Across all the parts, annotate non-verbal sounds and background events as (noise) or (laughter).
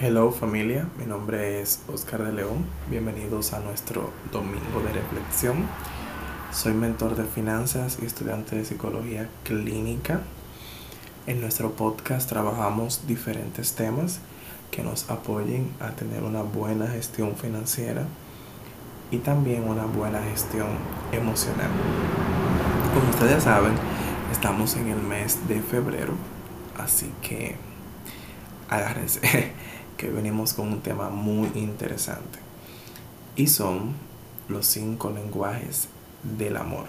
Hello familia, mi nombre es Oscar de León. Bienvenidos a nuestro domingo de reflexión. Soy mentor de finanzas y estudiante de psicología clínica. En nuestro podcast trabajamos diferentes temas que nos apoyen a tener una buena gestión financiera y también una buena gestión emocional. Como ustedes saben, estamos en el mes de febrero, así que agárrense (laughs) que venimos con un tema muy interesante y son los cinco lenguajes del amor.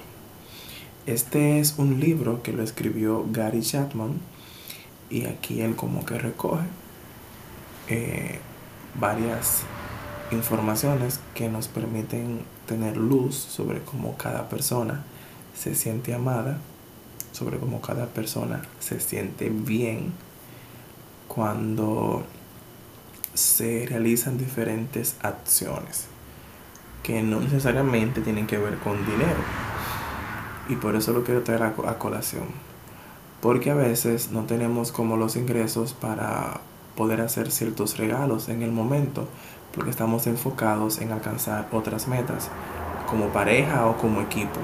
Este es un libro que lo escribió Gary Chapman y aquí él como que recoge eh, varias informaciones que nos permiten tener luz sobre cómo cada persona se siente amada, sobre cómo cada persona se siente bien cuando se realizan diferentes acciones que no necesariamente tienen que ver con dinero. Y por eso lo quiero traer a, colación. Porque a veces no tenemos como los ingresos para poder hacer ciertos regalos en el momento, porque estamos enfocados en alcanzar otras metas, como pareja o como equipo.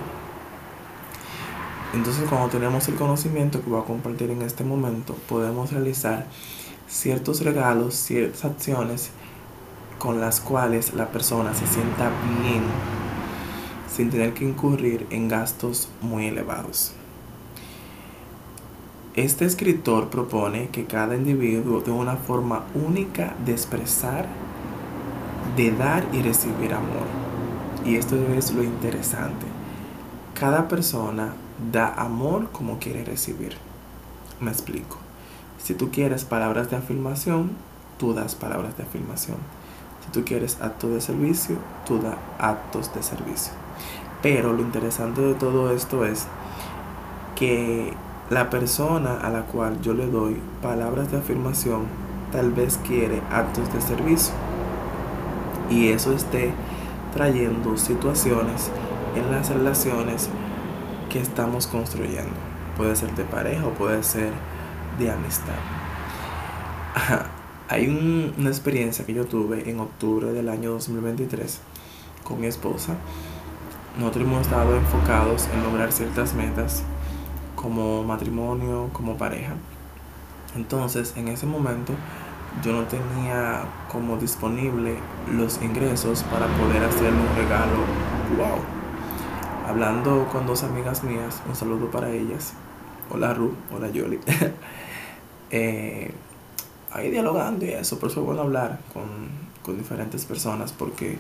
Entonces cuando tenemos el conocimiento que voy a compartir en este momento, podemos realizar ciertos regalos, ciertas acciones con las cuales la persona se sienta bien sin tener que incurrir en gastos muy elevados. Este escritor propone que cada individuo tenga una forma única de expresar, de dar y recibir amor. Y esto es lo interesante. Cada persona da amor como quiere recibir. Me explico. Si tú quieres palabras de afirmación, tú das palabras de afirmación. Si tú quieres actos de servicio, tú das actos de servicio. Pero lo interesante de todo esto es que la persona a la cual yo le doy palabras de afirmación tal vez quiere actos de servicio. Y eso esté trayendo situaciones en las relaciones que estamos construyendo. Puede ser de pareja o puede ser de amistad. Hay una experiencia que yo tuve en octubre del año 2023 con mi esposa. Nosotros hemos estado enfocados en lograr ciertas metas como matrimonio, como pareja. Entonces, en ese momento, yo no tenía como disponible los ingresos para poder hacerle un regalo. Wow. Hablando con dos amigas mías, un saludo para ellas. Hola Ru, hola Yoli. (laughs) eh, ahí dialogando y eso, por eso es bueno hablar con, diferentes personas porque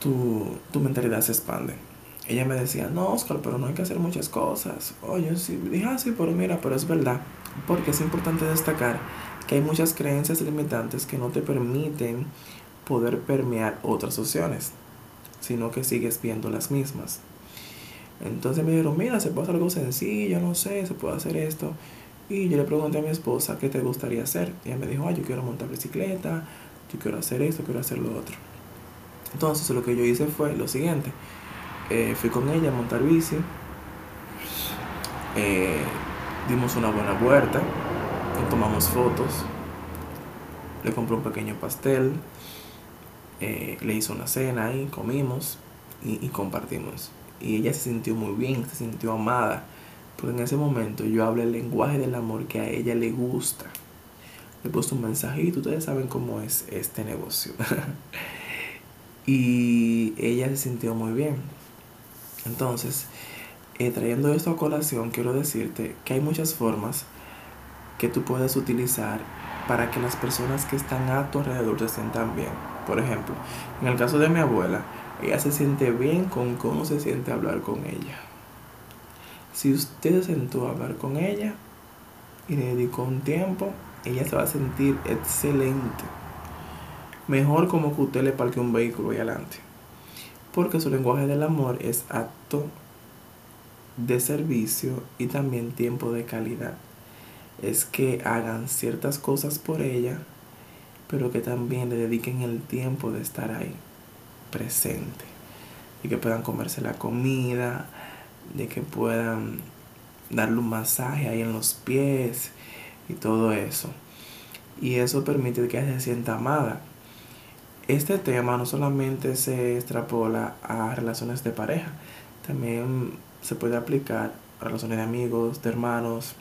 tu, mentalidad se expande. Ella me decía, no, Oscar, pero no hay que hacer muchas cosas. Oye, sí, dije, ah, sí, pero mira, pero es verdad. Porque es importante destacar que hay muchas creencias limitantes que no te permiten poder permear otras opciones, sino que sigues viendo las mismas. Entonces me dijeron, mira, se puede hacer algo sencillo, no sé, se puede hacer esto. Y yo le pregunté a mi esposa qué te gustaría hacer. Y ella me dijo, yo quiero montar bicicleta, yo quiero hacer esto, quiero hacer lo otro. Entonces lo que yo hice fue lo siguiente. Eh, fui con ella a montar bici. Eh, dimos una buena vuelta. Tomamos fotos. Le compré un pequeño pastel. Eh, le hice una cena ahí, comimos y compartimos. Y ella se sintió muy bien, se sintió amada porque en ese momento yo hablé el lenguaje del amor que a ella le gusta. Le puesto un mensajito, ustedes saben cómo es este negocio. (laughs) y ella se sintió muy bien. Entonces, eh, trayendo esto a colación, quiero decirte que hay muchas formas que tú puedes utilizar para que las personas que están a tu alrededor se sientan bien. Por ejemplo, en el caso de mi abuela, ella se siente bien con cómo se siente hablar con ella. Si usted se sentó a hablar con ella y le dedicó un tiempo, ella se va a sentir excelente. Mejor como que usted le parque un vehículo ahí adelante. Porque su lenguaje del amor es acto de servicio y también tiempo de calidad. Es que hagan ciertas cosas por ella, pero que también le dediquen el tiempo de estar ahí, presente. Y que puedan comerse la comida, de que puedan darle un masaje ahí en los pies y todo eso. y eso permite que ella se sienta amada. Este tema no solamente se extrapola a relaciones de pareja, también se puede aplicar a relaciones de amigos, de hermanos,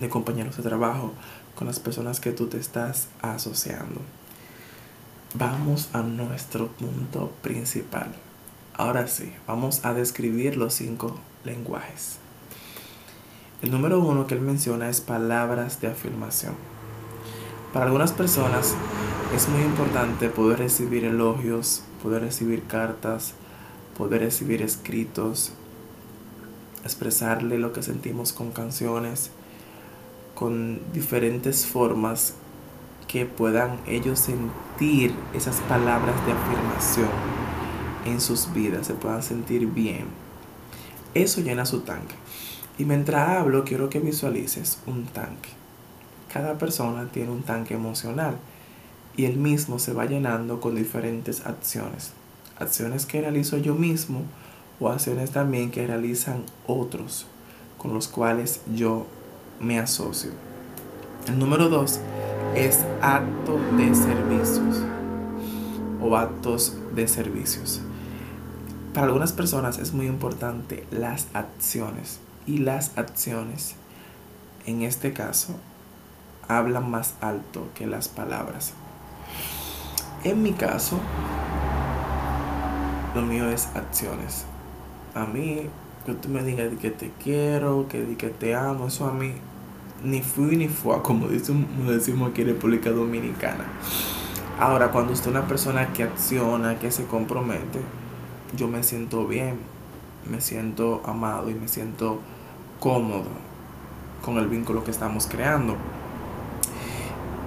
de compañeros de trabajo, con las personas que tú te estás asociando. Vamos a nuestro punto principal. Ahora sí, vamos a describir los cinco lenguajes. El número uno que él menciona es palabras de afirmación. Para algunas personas es muy importante poder recibir elogios, poder recibir cartas, poder recibir escritos, expresarle lo que sentimos con canciones, con diferentes formas que puedan ellos sentir esas palabras de afirmación en sus vidas, se puedan sentir bien. Eso llena su tanque. Y mientras hablo, quiero que visualices un tanque. Cada persona tiene un tanque emocional y el mismo se va llenando con diferentes acciones. Acciones que realizo yo mismo o acciones también que realizan otros con los cuales yo me asocio. El número dos es acto de servicios o actos de servicios. Para algunas personas es muy importante las acciones y las acciones, en este caso, hablan más alto que las palabras. En mi caso, lo mío es acciones. A mí, que tú me digas que te quiero, que, que te amo, eso a mí ni fui ni fue, (laughs) como decimos aquí en República Dominicana. Ahora, cuando usted es una persona que acciona, que se compromete, yo me siento bien, me siento amado y me siento cómodo con el vínculo que estamos creando.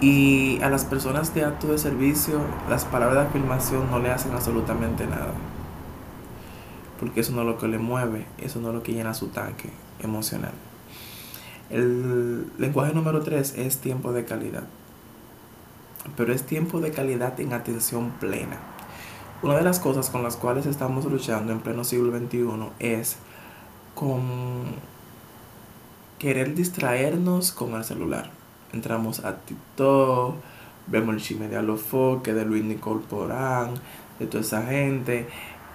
Y a las personas de acto de servicio, las palabras de afirmación no le hacen absolutamente nada. Porque eso no es lo que le mueve, eso no es lo que llena su tanque emocional. El lenguaje número 3 es tiempo de calidad. Pero es tiempo de calidad en atención plena. Una de las cosas con las cuales estamos luchando en pleno siglo XXI es con querer distraernos con el celular. Entramos a TikTok, vemos el chisme de Alofoque, de Luis Nicole Porán, de toda esa gente.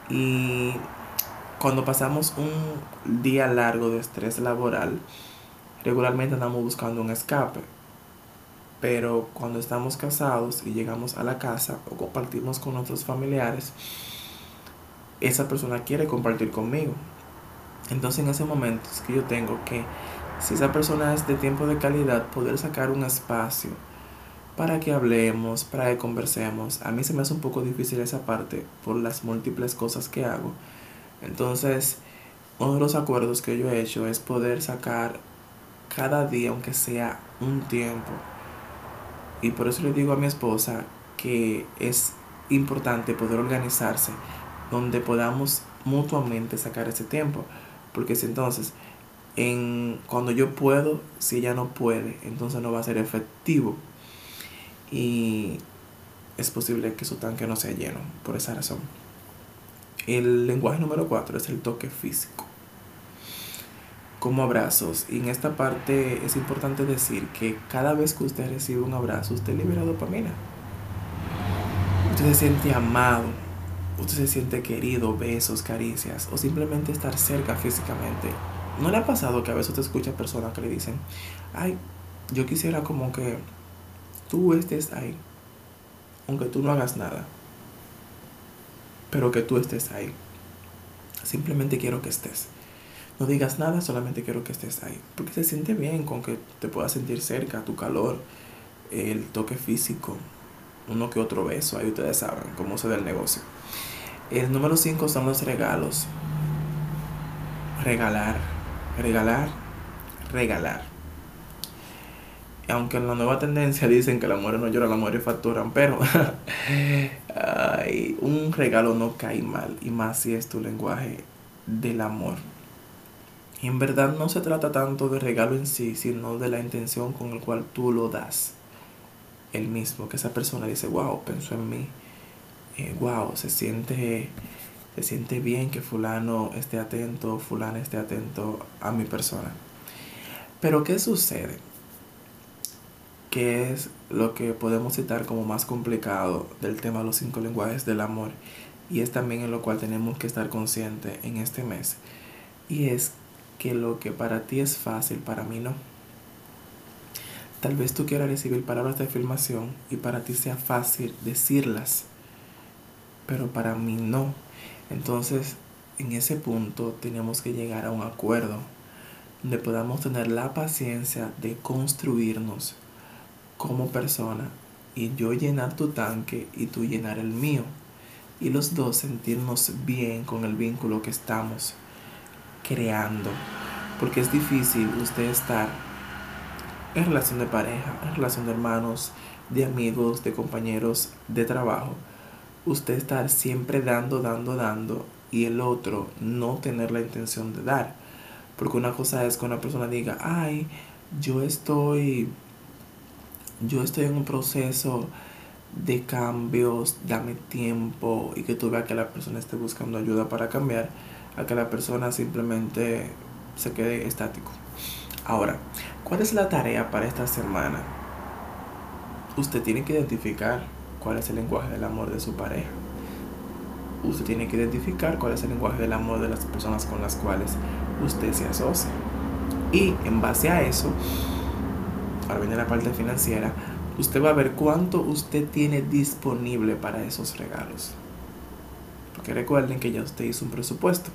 Y cuando pasamos un día largo de estrés laboral, regularmente andamos buscando un escape. Pero cuando estamos casados y llegamos a la casa o compartimos con nuestros familiares, esa persona quiere compartir conmigo. Entonces en ese momento es que yo tengo que si esa persona es de tiempo de calidad, poder sacar un espacio para que hablemos, para que conversemos. A mí se me hace un poco difícil esa parte por las múltiples cosas que hago. Entonces, uno de los acuerdos que yo he hecho es poder sacar cada día, aunque sea un tiempo. Y por eso le digo a mi esposa que es importante poder organizarse donde podamos mutuamente sacar ese tiempo. Porque si entonces en cuando yo puedo, si ella no puede, entonces no va a ser efectivo. Y es posible que su tanque no sea lleno por esa razón. El lenguaje número 4 es el toque físico. Como abrazos. Y en esta parte es importante decir que cada vez que usted recibe un abrazo, usted libera dopamina. Usted se siente amado. Usted se siente querido, besos, caricias o simplemente estar cerca físicamente ¿No le ha pasado que a veces usted escucha personas que le dicen, ay, yo quisiera como que tú estés ahí, aunque tú no hagas nada, pero que tú estés ahí. Simplemente quiero que estés. No digas nada, solamente quiero que estés ahí. Porque se siente bien con que te puedas sentir cerca, tu calor, el toque físico, uno que otro beso. Ahí ustedes saben cómo se da el negocio. El número 5 son los regalos. Regalar regalar, regalar. Aunque en la nueva tendencia (laughs) dicen que la mujer no llora, la mujeres facturan, pero (laughs) un regalo no cae mal, y más si es tu lenguaje del amor. Y en verdad no se trata tanto de regalo en sí, sino de la intención con la cual tú lo das. El mismo, que esa persona dice, wow, pensó en mí, wow, eh, se siente se siente bien que fulano esté atento, fulana esté atento a mi persona. Pero ¿qué sucede? que es lo que podemos citar como más complicado del tema de los cinco lenguajes del amor y es también en lo cual tenemos que estar conscientes en este mes y es que lo que para ti es fácil para mí no. Tal vez tú quieras recibir palabras de afirmación y para ti sea fácil decirlas pero para mí no. Entonces en ese punto tenemos que llegar a un acuerdo donde podamos tener la paciencia de construirnos como persona y yo llenar tu tanque y tú llenar el mío. Y los dos sentirnos bien con el vínculo que estamos creando porque es difícil usted estar en relación de pareja, en relación de hermanos, de amigos, de compañeros de trabajo, usted estar siempre dando, dando, dando y el otro no tener la intención de dar. Porque una cosa es que una persona diga, ay, yo estoy yo estoy en un proceso de cambios, dame tiempo y que tú veas que la persona esté buscando ayuda para cambiar, a que la persona simplemente se quede estático. Ahora, ¿cuál es la tarea para esta semana? Usted tiene que identificar cuál es el lenguaje del amor de su pareja. Usted tiene que identificar cuál es el lenguaje del amor de las personas con las cuales usted se asocia. Y en base a eso, ahora viene la parte financiera, usted va a ver cuánto usted tiene disponible para esos regalos. Porque recuerden que ya usted hizo un presupuesto.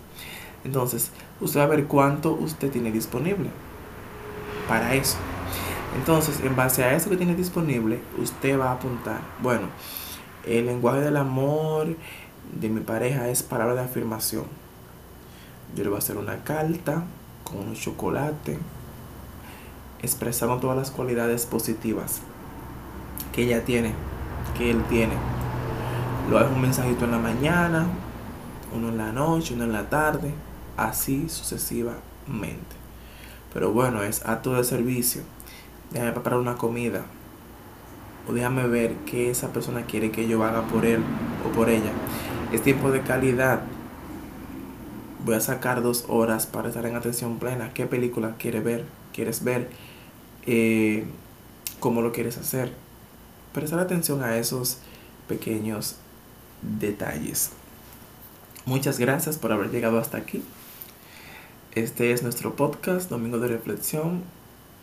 Entonces, usted va a ver cuánto usted tiene disponible para eso. Entonces, en base a eso que tiene disponible, usted va a apuntar, bueno, el lenguaje del amor de mi pareja es palabra de afirmación. Yo le voy a hacer una carta con un chocolate, expresando todas las cualidades positivas que ella tiene, que él tiene. Lo hago un mensajito en la mañana, uno en la noche, uno en la tarde, así sucesivamente. Pero bueno, es acto de servicio. Déjame preparar una comida. O déjame ver qué esa persona quiere que yo haga por él o por ella. Es tiempo de calidad. Voy a sacar dos horas para estar en atención plena. ¿Qué película quieres ver? ¿Quieres ver? Eh, ¿Cómo lo quieres hacer? Prestar atención a esos pequeños detalles. Muchas gracias por haber llegado hasta aquí. Este es nuestro podcast, Domingo de Reflexión,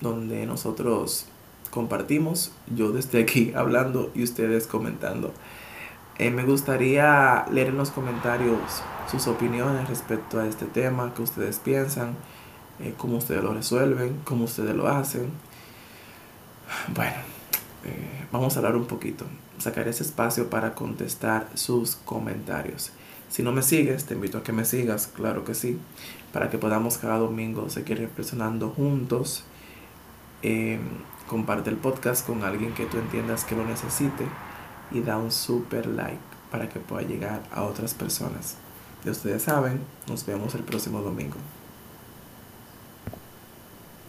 donde nosotros compartimos, yo desde aquí (laughs) hablando y ustedes comentando. Eh, me gustaría leer en los comentarios sus opiniones respecto a este tema, qué ustedes piensan, eh, cómo ustedes lo resuelven, cómo ustedes lo hacen. Bueno, eh, vamos a hablar un poquito, sacar ese espacio para contestar sus comentarios. Si no me sigues, te invito a que me sigas, claro que sí, para que podamos cada domingo seguir reflexionando juntos. comparte el podcast con alguien que tú entiendas que lo necesite y da un super like para que pueda llegar a otras personas. Y ustedes saben, nos vemos el próximo domingo.